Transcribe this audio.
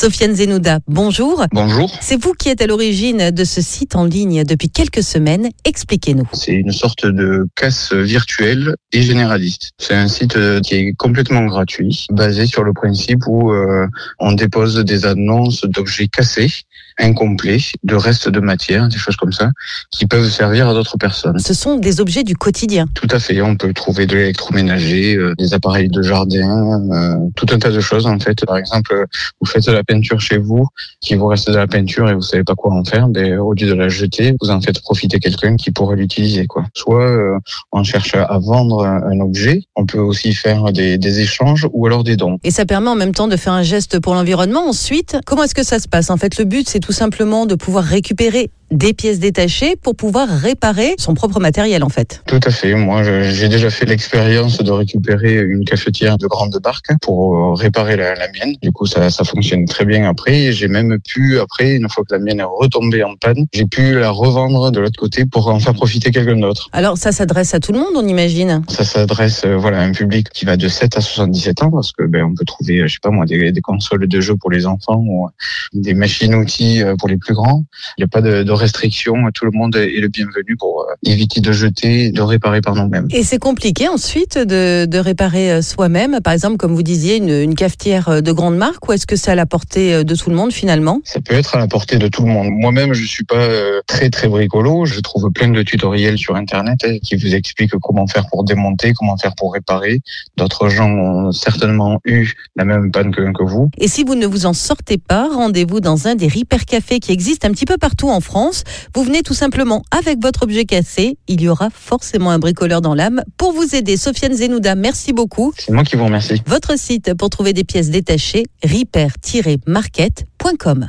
Sofiane Zenouda, bonjour. Bonjour. C'est vous qui êtes à l'origine de ce site en ligne depuis quelques semaines. Expliquez-nous. C'est une sorte de casse virtuelle et généraliste. C'est un site euh, qui est complètement gratuit, basé sur le principe où euh, on dépose des annonces d'objets cassés, incomplets, de restes de matière, des choses comme ça, qui peuvent servir à d'autres personnes. Ce sont des objets du quotidien. Tout à fait. On peut trouver de l'électroménager, euh, des appareils de jardin, euh, tout un tas de choses en fait. Par exemple, vous faites la peinture chez vous, qui vous reste de la peinture et vous savez pas quoi en faire, ben, au lieu de la jeter, vous en faites profiter quelqu'un qui pourrait l'utiliser. quoi. Soit euh, on cherche à vendre un objet, on peut aussi faire des échanges ou alors des dons. Et ça permet en même temps de faire un geste pour l'environnement. Ensuite, comment est-ce que ça se passe? En fait, le but, c'est tout simplement de pouvoir récupérer des pièces détachées pour pouvoir réparer son propre matériel, en fait. Tout à fait. Moi, j'ai déjà fait l'expérience de récupérer une cafetière de grande barque pour euh, réparer la, la mienne. Du coup, ça, ça fonctionne très bien après. J'ai même pu, après, une fois que la mienne est retombée en panne, j'ai pu la revendre de l'autre côté pour en faire profiter quelqu'un d'autre. Alors, ça s'adresse à tout le monde, on imagine? Ça s'adresse euh, voilà à un public qui va de 7 à 77 ans parce que ben on peut trouver je sais pas moi des, des consoles de jeux pour les enfants ou euh, des machines outils euh, pour les plus grands. Il n'y a pas de, de restrictions, tout le monde est le bienvenu pour euh, éviter de jeter, de réparer par nous-mêmes. Et c'est compliqué ensuite de, de réparer euh, soi-même, par exemple, comme vous disiez, une, une cafetière euh, de grande marque, ou est-ce que c'est à la portée euh, de tout le monde finalement? Ça peut être à la portée de tout le monde. Moi-même, je suis pas euh, très très bricolo. Je trouve plein de tutoriels sur Internet hein, qui vous expliquent comment faire pour démonter, comment faire pour réparer. D'autres gens ont certainement eu la même panne que, que vous. Et si vous ne vous en sortez pas, rendez-vous dans un des Repair Cafés qui existent un petit peu partout en France. Vous venez tout simplement avec votre objet cassé. Il y aura forcément un bricoleur dans l'âme pour vous aider. Sofiane Zenouda, merci beaucoup. C'est moi qui vous remercie. Votre site pour trouver des pièces détachées, repair-market.com.